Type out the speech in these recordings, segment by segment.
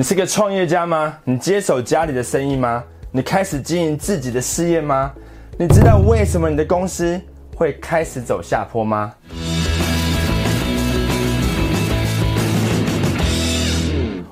你是个创业家吗？你接手家里的生意吗？你开始经营自己的事业吗？你知道为什么你的公司会开始走下坡吗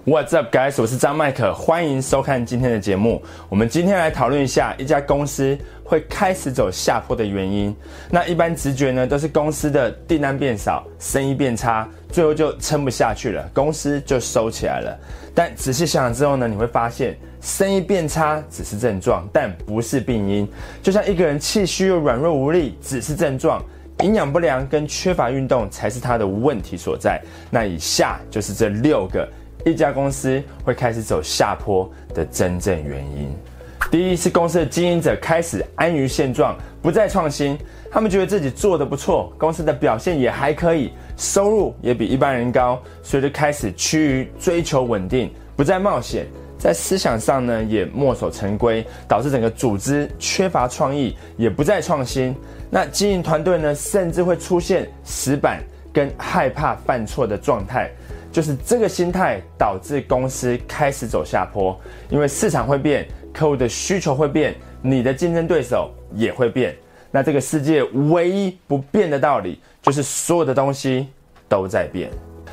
？What's up, guys？我是张麦克，欢迎收看今天的节目。我们今天来讨论一下一家公司会开始走下坡的原因。那一般直觉呢，都是公司的订单变少，生意变差，最后就撑不下去了，公司就收起来了。但仔细想想之后呢，你会发现，生意变差只是症状，但不是病因。就像一个人气虚又软弱无力，只是症状。营养不良跟缺乏运动才是他的问题所在。那以下就是这六个。一家公司会开始走下坡的真正原因，第一是公司的经营者开始安于现状，不再创新。他们觉得自己做的不错，公司的表现也还可以，收入也比一般人高，所以就开始趋于追求稳定，不再冒险。在思想上呢，也墨守成规，导致整个组织缺乏创意，也不再创新。那经营团队呢，甚至会出现死板跟害怕犯错的状态。就是这个心态导致公司开始走下坡，因为市场会变，客户的需求会变，你的竞争对手也会变。那这个世界唯一不变的道理，就是所有的东西都在变。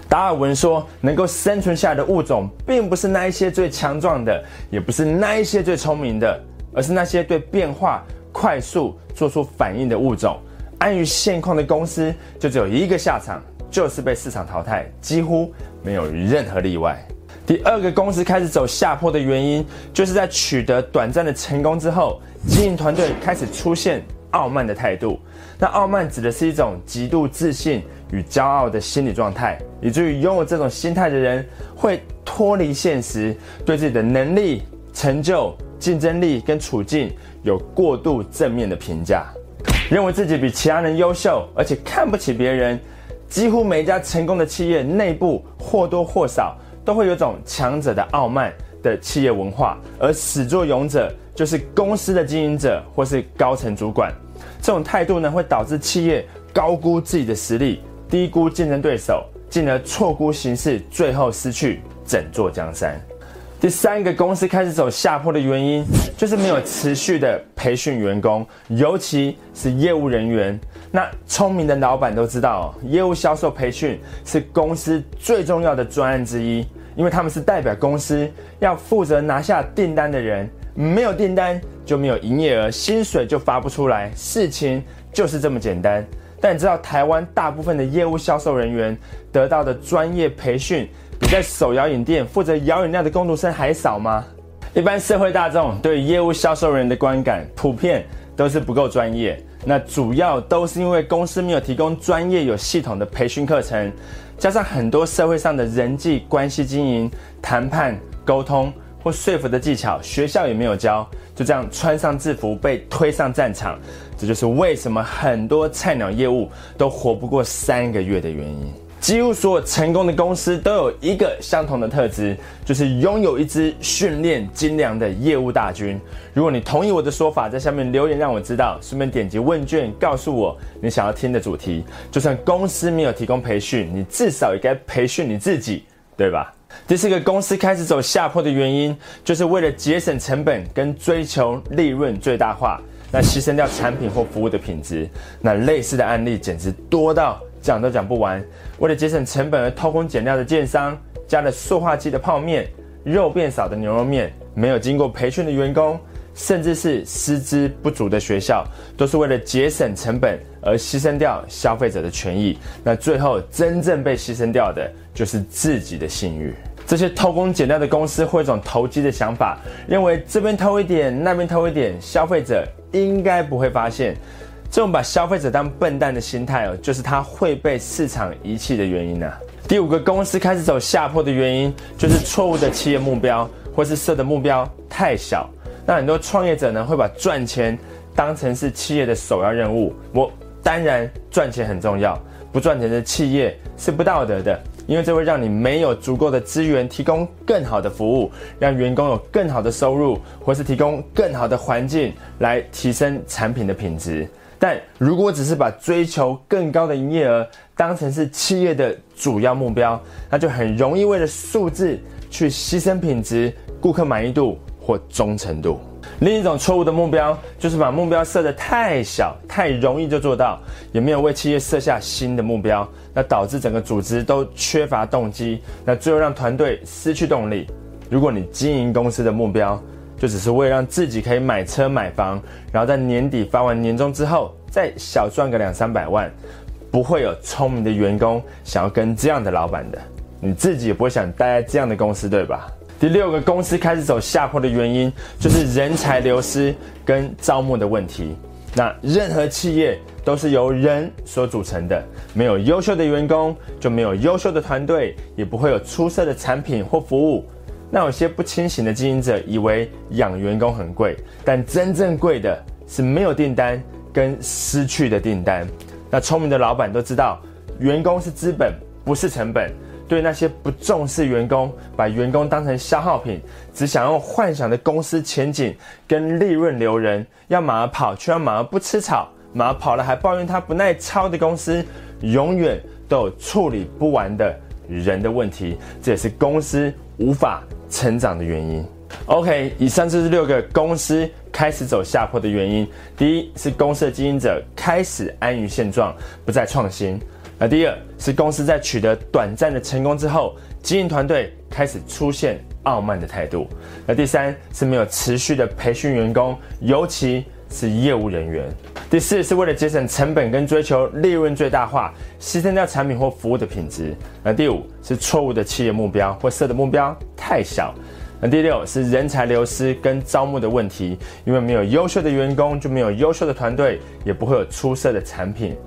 达尔文说，能够生存下来的物种，并不是那一些最强壮的，也不是那一些最聪明的，而是那些对变化快速做出反应的物种。安于现况的公司，就只有一个下场。就是被市场淘汰，几乎没有任何例外。第二个公司开始走下坡的原因，就是在取得短暂的成功之后，经营团队开始出现傲慢的态度。那傲慢指的是一种极度自信与骄傲的心理状态，以至于拥有这种心态的人会脱离现实，对自己的能力、成就、竞争力跟处境有过度正面的评价，认为自己比其他人优秀，而且看不起别人。几乎每一家成功的企业内部或多或少都会有种强者的傲慢的企业文化，而始作俑者就是公司的经营者或是高层主管。这种态度呢，会导致企业高估自己的实力，低估竞争对手，进而错估形势，最后失去整座江山。第三个公司开始走下坡的原因，就是没有持续的培训员工，尤其是业务人员。那聪明的老板都知道，业务销售培训是公司最重要的专案之一，因为他们是代表公司要负责拿下订单的人，没有订单就没有营业额，薪水就发不出来，事情就是这么简单。但你知道台湾大部分的业务销售人员得到的专业培训？比在手摇饮店负责摇饮料的工读生还少吗？一般社会大众对业务销售人员的观感普遍都是不够专业。那主要都是因为公司没有提供专业有系统的培训课程，加上很多社会上的人际关系经营、谈判、沟通或说服的技巧，学校也没有教，就这样穿上制服被推上战场。这就是为什么很多菜鸟业务都活不过三个月的原因。几乎所有成功的公司都有一个相同的特质，就是拥有一支训练精良的业务大军。如果你同意我的说法，在下面留言让我知道，顺便点击问卷告诉我你想要听的主题。就算公司没有提供培训，你至少也该培训你自己，对吧？第四个公司开始走下坡的原因，就是为了节省成本跟追求利润最大化，那牺牲掉产品或服务的品质。那类似的案例简直多到。讲都讲不完，为了节省成本而偷工减料的建商，加了塑化剂的泡面，肉变少的牛肉面，没有经过培训的员工，甚至是师资不足的学校，都是为了节省成本而牺牲掉消费者的权益。那最后真正被牺牲掉的，就是自己的信誉。这些偷工减料的公司会有一种投机的想法，认为这边偷一点，那边偷一点，消费者应该不会发现。这种把消费者当笨蛋的心态哦，就是他会被市场遗弃的原因呢。第五个公司开始走下坡的原因，就是错误的企业目标，或是设的目标太小。那很多创业者呢，会把赚钱当成是企业的首要任务。我当然赚钱很重要，不赚钱的企业是不道德的，因为这会让你没有足够的资源提供更好的服务，让员工有更好的收入，或是提供更好的环境来提升产品的品质。但如果只是把追求更高的营业额当成是企业的主要目标，那就很容易为了数字去牺牲品质、顾客满意度或忠诚度。另一种错误的目标，就是把目标设得太小，太容易就做到，也没有为企业设下新的目标，那导致整个组织都缺乏动机，那最后让团队失去动力。如果你经营公司的目标，就只是为了让自己可以买车买房，然后在年底发完年终之后，再小赚个两三百万，不会有聪明的员工想要跟这样的老板的，你自己也不会想待在这样的公司，对吧？第六个公司开始走下坡的原因，就是人才流失跟招募的问题。那任何企业都是由人所组成的，没有优秀的员工，就没有优秀的团队，也不会有出色的产品或服务。那有些不清醒的经营者以为养员工很贵，但真正贵的是没有订单跟失去的订单。那聪明的老板都知道，员工是资本，不是成本。对那些不重视员工、把员工当成消耗品、只想用幻想的公司前景跟利润留人，要马儿跑却要马儿不吃草，马儿跑了还抱怨他不耐操的公司，永远都有处理不完的人的问题，这也是公司无法成长的原因。OK，以上就是六个公司开始走下坡的原因。第一是公司的经营者开始安于现状，不再创新。那第二是公司在取得短暂的成功之后，经营团队开始出现傲慢的态度。那第三是没有持续的培训员工，尤其是业务人员。第四是为了节省成本跟追求利润最大化，牺牲掉产品或服务的品质。那第五是错误的企业目标或设的目标太小。那第六是人才流失跟招募的问题，因为没有优秀的员工，就没有优秀的团队，也不会有出色的产品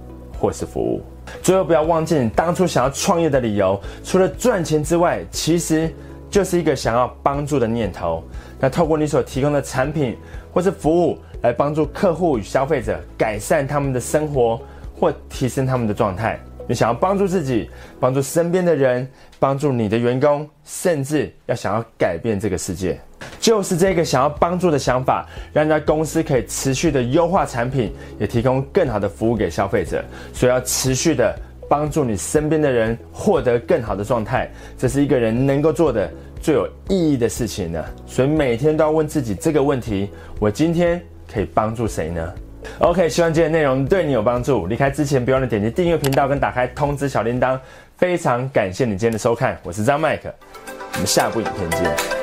或是服务。最后，不要忘记你当初想要创业的理由，除了赚钱之外，其实就是一个想要帮助的念头。那透过你所提供的产品或是服务，来帮助客户与消费者改善他们的生活或提升他们的状态。你想要帮助自己，帮助身边的人，帮助你的员工，甚至要想要改变这个世界。就是这个想要帮助的想法，让家公司可以持续的优化产品，也提供更好的服务给消费者。所以要持续的帮助你身边的人获得更好的状态，这是一个人能够做的最有意义的事情呢。所以每天都要问自己这个问题：我今天可以帮助谁呢？OK，希望今天内容对你有帮助。离开之前，别忘了点击订阅频道跟打开通知小铃铛。非常感谢你今天的收看，我是张麦克，我们下部影片见。